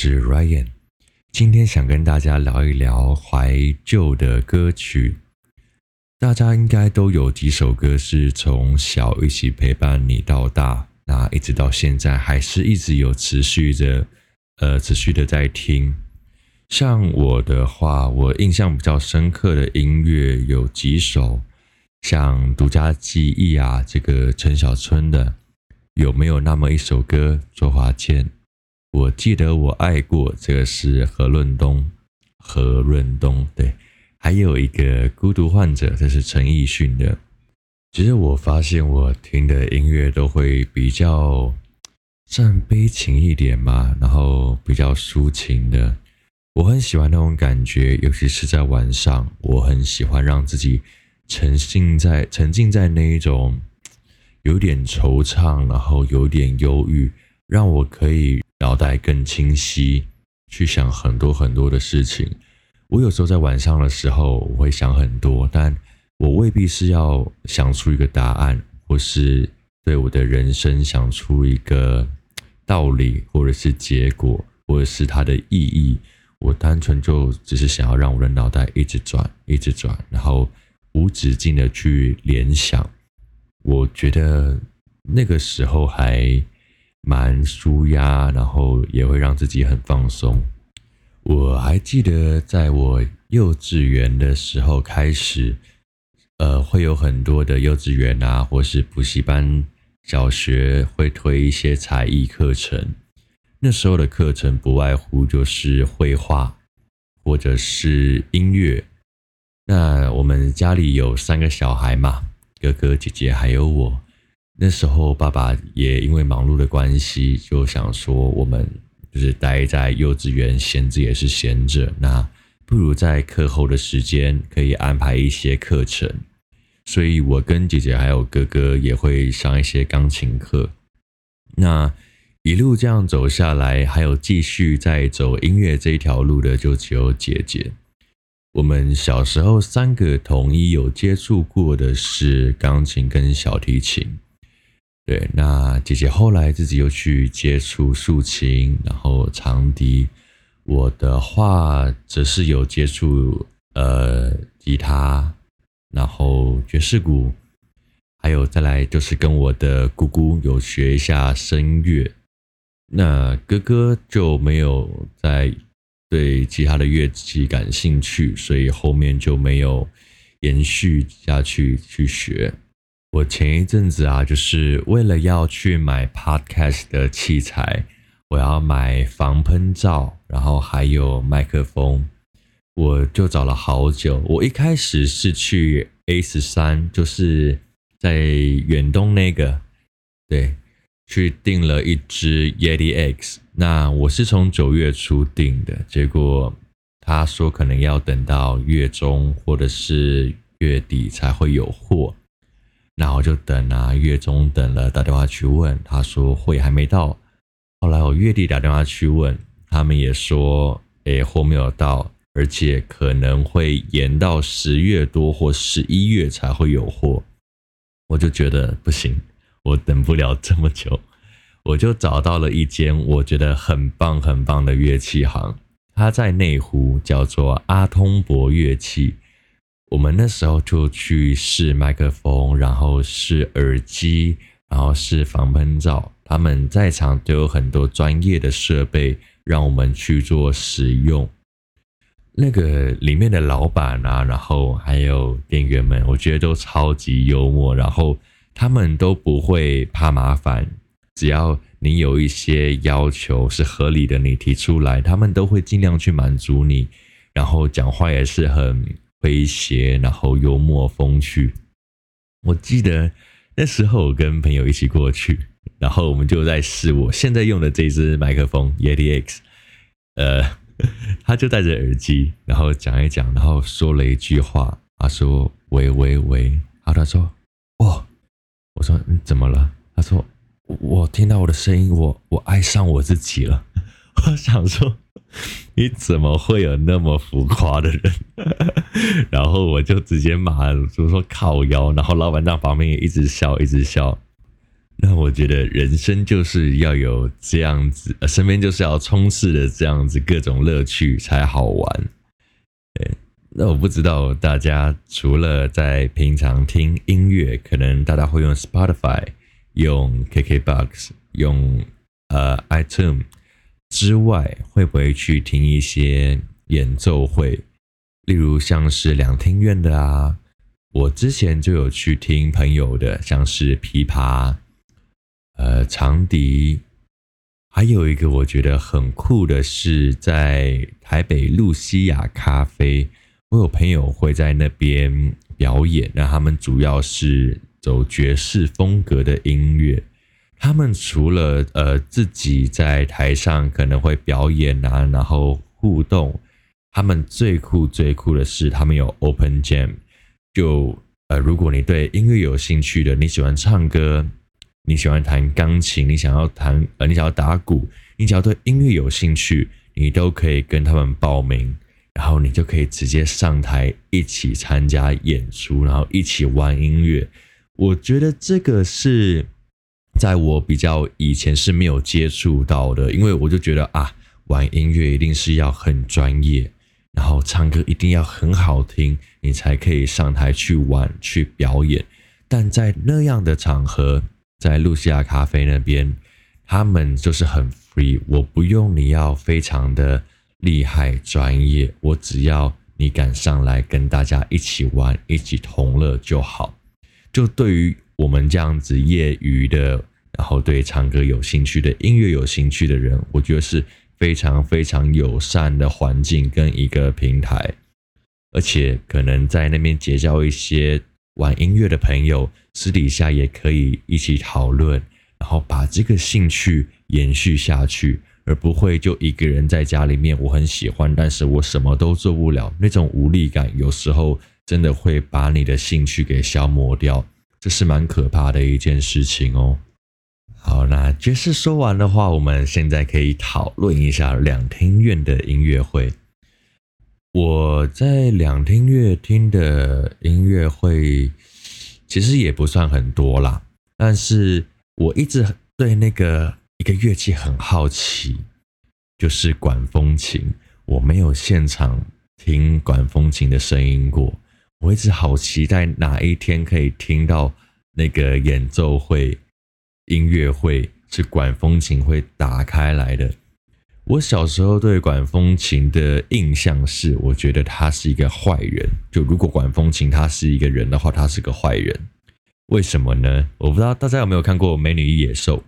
是 Ryan，今天想跟大家聊一聊怀旧的歌曲。大家应该都有几首歌是从小一起陪伴你到大，那一直到现在还是一直有持续着，呃，持续的在听。像我的话，我印象比较深刻的音乐有几首，像《独家记忆》啊，这个陈小春的，有没有那么一首歌？周华健。我记得我爱过，这个是何润东，何润东对，还有一个孤独患者，这是陈奕迅的。其实我发现我听的音乐都会比较算悲情一点嘛，然后比较抒情的。我很喜欢那种感觉，尤其是在晚上，我很喜欢让自己沉浸在沉浸在那一种有点惆怅，然后有点忧郁，让我可以。脑袋更清晰，去想很多很多的事情。我有时候在晚上的时候，我会想很多，但我未必是要想出一个答案，或是对我的人生想出一个道理，或者是结果，或者是它的意义。我单纯就只是想要让我的脑袋一直转，一直转，然后无止境的去联想。我觉得那个时候还。蛮舒压，然后也会让自己很放松。我还记得，在我幼稚园的时候开始，呃，会有很多的幼稚园啊，或是补习班、小学会推一些才艺课程。那时候的课程不外乎就是绘画，或者是音乐。那我们家里有三个小孩嘛，哥哥、姐姐还有我。那时候，爸爸也因为忙碌的关系，就想说，我们就是待在幼稚园，闲着也是闲着，那不如在课后的时间可以安排一些课程。所以，我跟姐姐还有哥哥也会上一些钢琴课。那一路这样走下来，还有继续在走音乐这一条路的，就只有姐姐。我们小时候三个统一有接触过的是钢琴跟小提琴。对，那姐姐后来自己又去接触竖琴，然后长笛。我的话则是有接触呃吉他，然后爵士鼓，还有再来就是跟我的姑姑有学一下声乐。那哥哥就没有在对其他的乐器感兴趣，所以后面就没有延续下去去学。我前一阵子啊，就是为了要去买 Podcast 的器材，我要买防喷罩，然后还有麦克风，我就找了好久。我一开始是去 A 十三，就是在远东那个，对，去订了一只 Yeti X。那我是从九月初订的，结果他说可能要等到月中或者是月底才会有货。那我就等啊，月中等了，打电话去问，他说货还没到。后来我月底打电话去问，他们也说，诶，货没有到，而且可能会延到十月多或十一月才会有货。我就觉得不行，我等不了这么久，我就找到了一间我觉得很棒很棒的乐器行，它在内湖，叫做阿通博乐器。我们那时候就去试麦克风，然后试耳机，然后试防喷罩。他们在场都有很多专业的设备，让我们去做使用。那个里面的老板啊，然后还有店员们，我觉得都超级幽默。然后他们都不会怕麻烦，只要你有一些要求是合理的，你提出来，他们都会尽量去满足你。然后讲话也是很。诙谐，然后幽默风趣。我记得那时候我跟朋友一起过去，然后我们就在试我现在用的这支麦克风 Yeti X。呃，他就戴着耳机，然后讲一讲，然后说了一句话，他说：“喂喂喂。”然后他说：“哦。”我说：“你怎么了？”他说：“我听到我的声音，我我爱上我自己了。” 我想说。你怎么会有那么浮夸的人？然后我就直接骂，就说靠腰。然后老板在旁边也一直笑，一直笑。那我觉得人生就是要有这样子，身边就是要充斥的这样子各种乐趣才好玩。对，那我不知道大家除了在平常听音乐，可能大家会用 Spotify、用 KKBox、用呃 iTune 之外，会不会去听一些演奏会？例如像是两厅院的啊，我之前就有去听朋友的，像是琵琶。呃，长笛，还有一个我觉得很酷的是，在台北露西亚咖啡，我有朋友会在那边表演。那他们主要是走爵士风格的音乐。他们除了呃自己在台上可能会表演啊，然后互动，他们最酷最酷的是，他们有 open jam。就呃，如果你对音乐有兴趣的，你喜欢唱歌。你喜欢弹钢琴，你想要弹呃，你想要打鼓，你只要对音乐有兴趣，你都可以跟他们报名，然后你就可以直接上台一起参加演出，然后一起玩音乐。我觉得这个是在我比较以前是没有接触到的，因为我就觉得啊，玩音乐一定是要很专业，然后唱歌一定要很好听，你才可以上台去玩去表演。但在那样的场合，在露西亚咖啡那边，他们就是很 free，我不用你要非常的厉害专业，我只要你敢上来跟大家一起玩，一起同乐就好。就对于我们这样子业余的，然后对唱歌有兴趣的、音乐有兴趣的人，我觉得是非常非常友善的环境跟一个平台，而且可能在那边结交一些。玩音乐的朋友私底下也可以一起讨论，然后把这个兴趣延续下去，而不会就一个人在家里面。我很喜欢，但是我什么都做不了，那种无力感有时候真的会把你的兴趣给消磨掉，这是蛮可怕的一件事情哦。好，那爵士说完的话，我们现在可以讨论一下两厅院的音乐会。我在两厅院听的音乐会，其实也不算很多啦，但是我一直对那个一个乐器很好奇，就是管风琴。我没有现场听管风琴的声音过，我一直好期待哪一天可以听到那个演奏会、音乐会是管风琴会打开来的。我小时候对管风琴的印象是，我觉得他是一个坏人。就如果管风琴他是一个人的话，他是个坏人。为什么呢？我不知道大家有没有看过《美女与野兽》？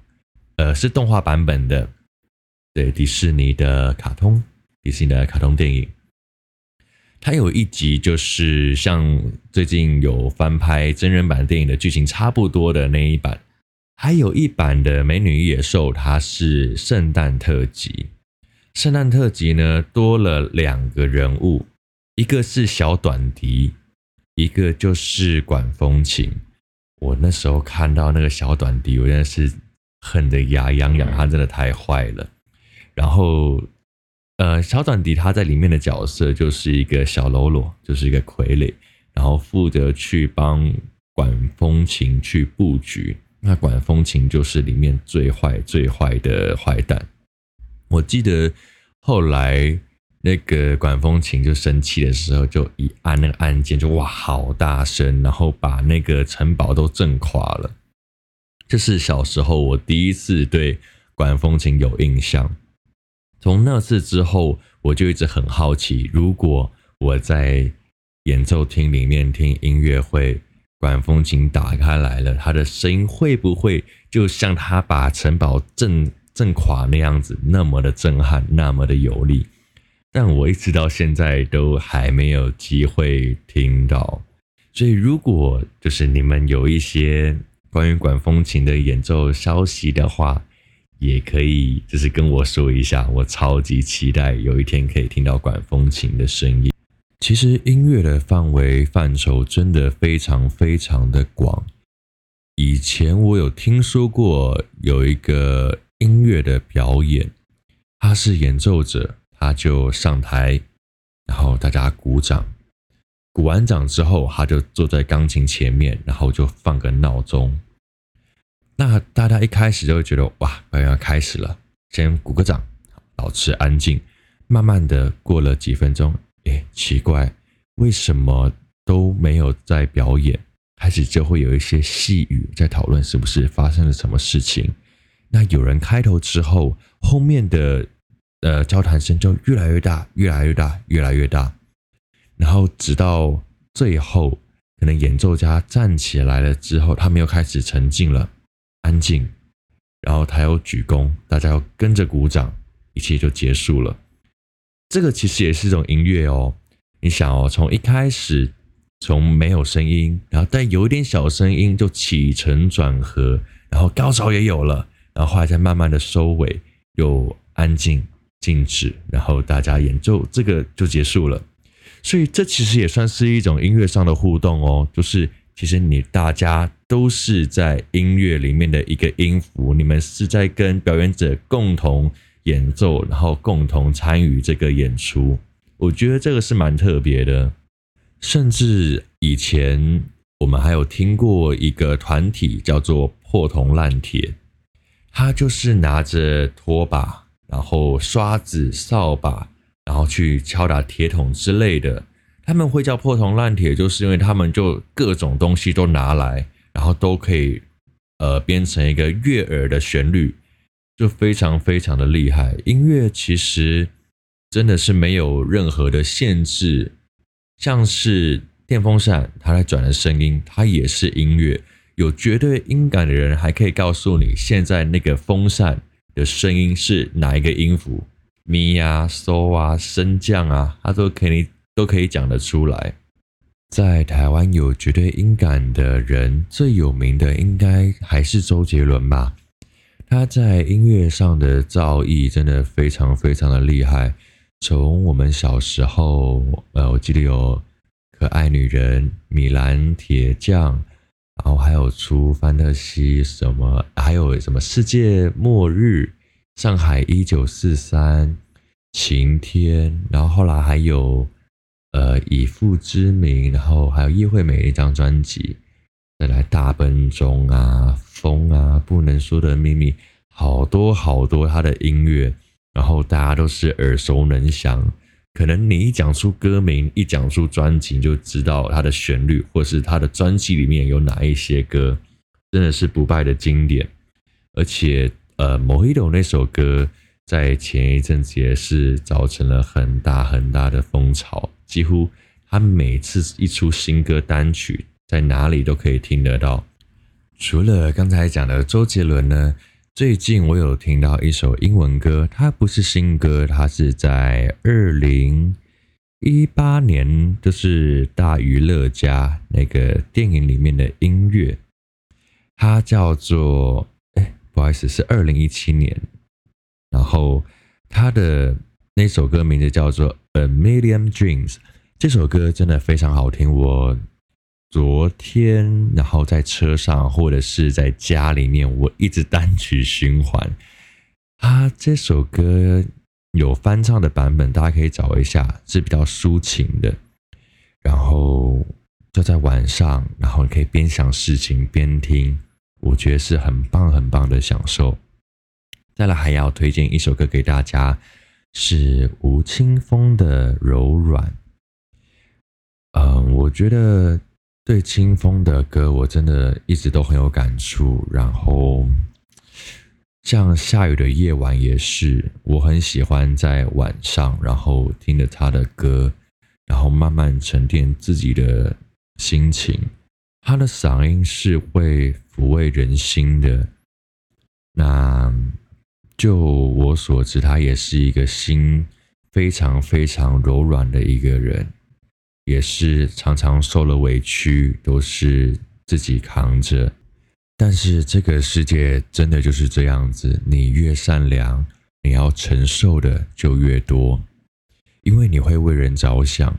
呃，是动画版本的，对，迪士尼的卡通，迪士尼的卡通电影。它有一集就是像最近有翻拍真人版电影的剧情差不多的那一版，还有一版的《美女与野兽》，它是圣诞特辑。圣诞特辑呢，多了两个人物，一个是小短笛，一个就是管风琴。我那时候看到那个小短笛，我真的是恨得牙痒痒，他真的太坏了。然后，呃，小短笛他在里面的角色就是一个小喽啰，就是一个傀儡，然后负责去帮管风琴去布局。那管风琴就是里面最坏、最坏的坏蛋。我记得后来那个管风琴就生气的时候，就一按那个按键，就哇好大声，然后把那个城堡都震垮了。这是小时候我第一次对管风琴有印象。从那次之后，我就一直很好奇，如果我在演奏厅里面听音乐会，管风琴打开来了，它的声音会不会就像他把城堡震震垮那样子，那么的震撼，那么的有力，但我一直到现在都还没有机会听到。所以，如果就是你们有一些关于管风琴的演奏消息的话，也可以就是跟我说一下，我超级期待有一天可以听到管风琴的声音。其实音乐的范围范畴真的非常非常的广。以前我有听说过有一个。音乐的表演，他是演奏者，他就上台，然后大家鼓掌，鼓完掌之后，他就坐在钢琴前面，然后就放个闹钟。那大家一开始就会觉得哇，快要开始了，先鼓个掌，保持安静。慢慢的过了几分钟，诶，奇怪，为什么都没有在表演？开始就会有一些细语在讨论是不是发生了什么事情。那有人开头之后，后面的呃交谈声就越来越大，越来越大，越来越大，然后直到最后，可能演奏家站起来了之后，他们又开始沉静了，安静，然后他又鞠躬，大家又跟着鼓掌，一切就结束了。这个其实也是一种音乐哦。你想哦，从一开始从没有声音，然后但有一点小声音就起承转合，然后高潮也有了。然后后来再慢慢的收尾，又安静静止，然后大家演奏，这个就结束了。所以这其实也算是一种音乐上的互动哦，就是其实你大家都是在音乐里面的一个音符，你们是在跟表演者共同演奏，然后共同参与这个演出。我觉得这个是蛮特别的，甚至以前我们还有听过一个团体叫做破铜烂铁。他就是拿着拖把，然后刷子、扫把，然后去敲打铁桶之类的。他们会叫破铜烂铁，就是因为他们就各种东西都拿来，然后都可以呃编成一个悦耳的旋律，就非常非常的厉害。音乐其实真的是没有任何的限制，像是电风扇它在转的声音，它也是音乐。有绝对音感的人，还可以告诉你现在那个风扇的声音是哪一个音符，咪呀、嗦啊、升降啊，他都可以都可以讲得出来。在台湾有绝对音感的人，最有名的应该还是周杰伦吧？他在音乐上的造诣真的非常非常的厉害。从我们小时候，呃，我记得有可爱女人、米兰铁匠。然后还有出范特西什么，还有什么世界末日、上海一九四三、晴天，然后后来还有呃以父之名，然后还有叶惠美一张专辑，再来大笨钟啊、风啊、不能说的秘密，好多好多他的音乐，然后大家都是耳熟能详。可能你一讲出歌名，一讲出专辑，就知道它的旋律，或是它的专辑里面有哪一些歌，真的是不败的经典。而且，呃，《Mojito》那首歌在前一阵子也是造成了很大很大的风潮，几乎他每次一出新歌单曲，在哪里都可以听得到。除了刚才讲的周杰伦呢？最近我有听到一首英文歌，它不是新歌，它是在二零一八年，就是《大娱乐家》那个电影里面的音乐，它叫做……哎，不好意思，是二零一七年。然后它的那首歌名字叫做《A Million Dreams》，这首歌真的非常好听，我。昨天，然后在车上或者是在家里面，我一直单曲循环。啊，这首歌有翻唱的版本，大家可以找一下，是比较抒情的。然后就在晚上，然后你可以边想事情边听，我觉得是很棒很棒的享受。再来还要推荐一首歌给大家，是吴青峰的《柔软》。嗯，我觉得。对清风的歌，我真的一直都很有感触。然后，像下雨的夜晚也是，我很喜欢在晚上，然后听着他的歌，然后慢慢沉淀自己的心情。他的嗓音是会抚慰人心的。那就我所知，他也是一个心非常非常柔软的一个人。也是常常受了委屈，都是自己扛着。但是这个世界真的就是这样子，你越善良，你要承受的就越多，因为你会为人着想。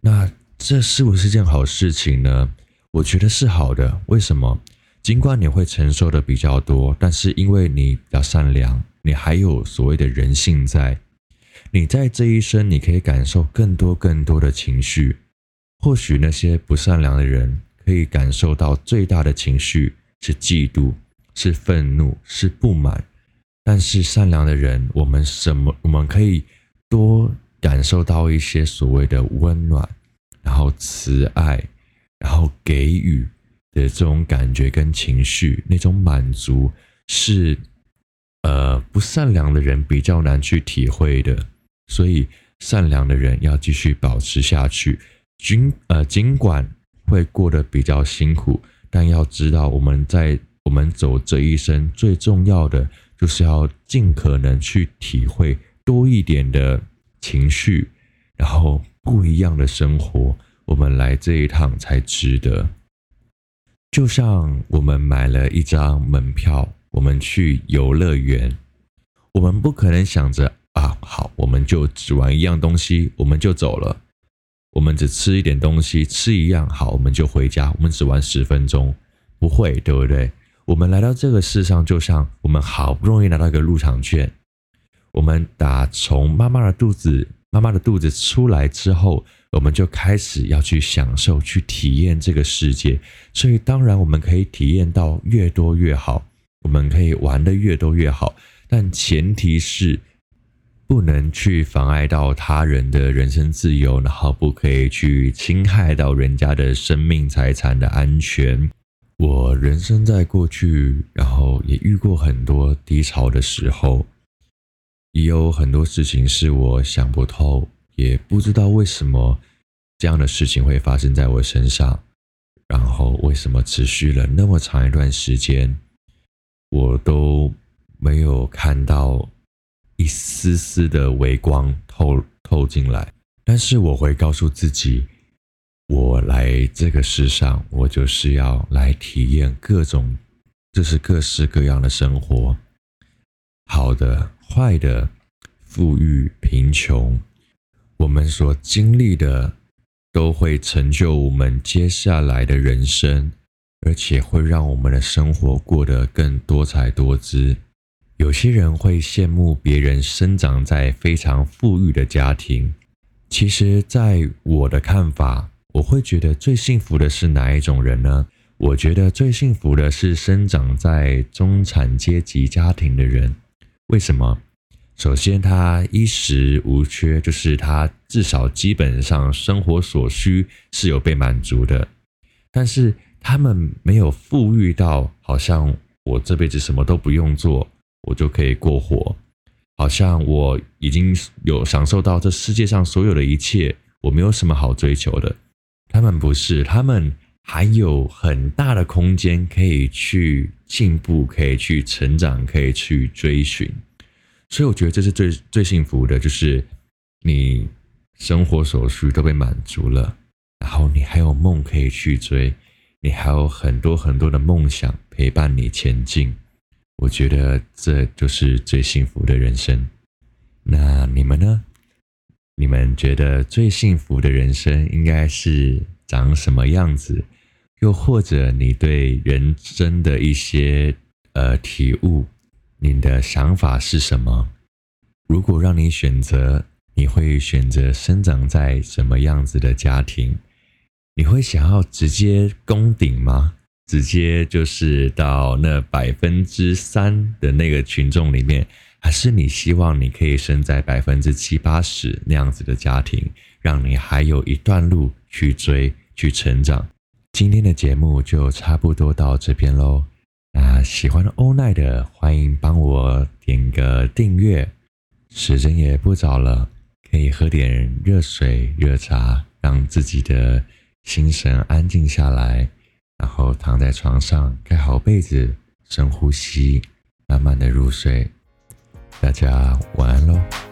那这是不是件好事情呢？我觉得是好的。为什么？尽管你会承受的比较多，但是因为你比较善良，你还有所谓的人性在。你在这一生，你可以感受更多更多的情绪。或许那些不善良的人可以感受到最大的情绪是嫉妒，是愤怒，是不满。但是善良的人，我们什么？我们可以多感受到一些所谓的温暖，然后慈爱，然后给予的这种感觉跟情绪，那种满足是呃不善良的人比较难去体会的。所以善良的人要继续保持下去，尽呃尽管会过得比较辛苦，但要知道我们在我们走这一生最重要的。就是要尽可能去体会多一点的情绪，然后不一样的生活，我们来这一趟才值得。就像我们买了一张门票，我们去游乐园，我们不可能想着啊，好，我们就只玩一样东西，我们就走了。我们只吃一点东西，吃一样好，我们就回家。我们只玩十分钟，不会，对不对？我们来到这个世上，就像我们好不容易拿到一个入场券。我们打从妈妈的肚子，妈妈的肚子出来之后，我们就开始要去享受、去体验这个世界。所以，当然我们可以体验到越多越好，我们可以玩得越多越好。但前提是不能去妨碍到他人的人身自由，然后不可以去侵害到人家的生命财产的安全。我人生在过去，然后也遇过很多低潮的时候，也有很多事情是我想不透，也不知道为什么这样的事情会发生在我身上，然后为什么持续了那么长一段时间，我都没有看到一丝丝的微光透透进来，但是我会告诉自己。我来这个世上，我就是要来体验各种，就是各式各样的生活，好的、坏的、富裕、贫穷，我们所经历的都会成就我们接下来的人生，而且会让我们的生活过得更多彩多姿。有些人会羡慕别人生长在非常富裕的家庭，其实，在我的看法。我会觉得最幸福的是哪一种人呢？我觉得最幸福的是生长在中产阶级家庭的人。为什么？首先，他衣食无缺，就是他至少基本上生活所需是有被满足的。但是他们没有富裕到好像我这辈子什么都不用做，我就可以过活，好像我已经有享受到这世界上所有的一切，我没有什么好追求的。他们不是，他们还有很大的空间可以去进步，可以去成长，可以去追寻。所以我觉得这是最最幸福的，就是你生活所需都被满足了，然后你还有梦可以去追，你还有很多很多的梦想陪伴你前进。我觉得这就是最幸福的人生。那你们呢？你们觉得最幸福的人生应该是长什么样子？又或者你对人生的一些呃体悟，你的想法是什么？如果让你选择，你会选择生长在什么样子的家庭？你会想要直接攻顶吗？直接就是到那百分之三的那个群众里面？还是你希望你可以生在百分之七八十那样子的家庭，让你还有一段路去追去成长。今天的节目就差不多到这边喽。那喜欢欧奈的，欢迎帮我点个订阅。时间也不早了，可以喝点热水、热茶，让自己的心神安静下来，然后躺在床上盖好被子，深呼吸，慢慢的入睡。大家晚安喽。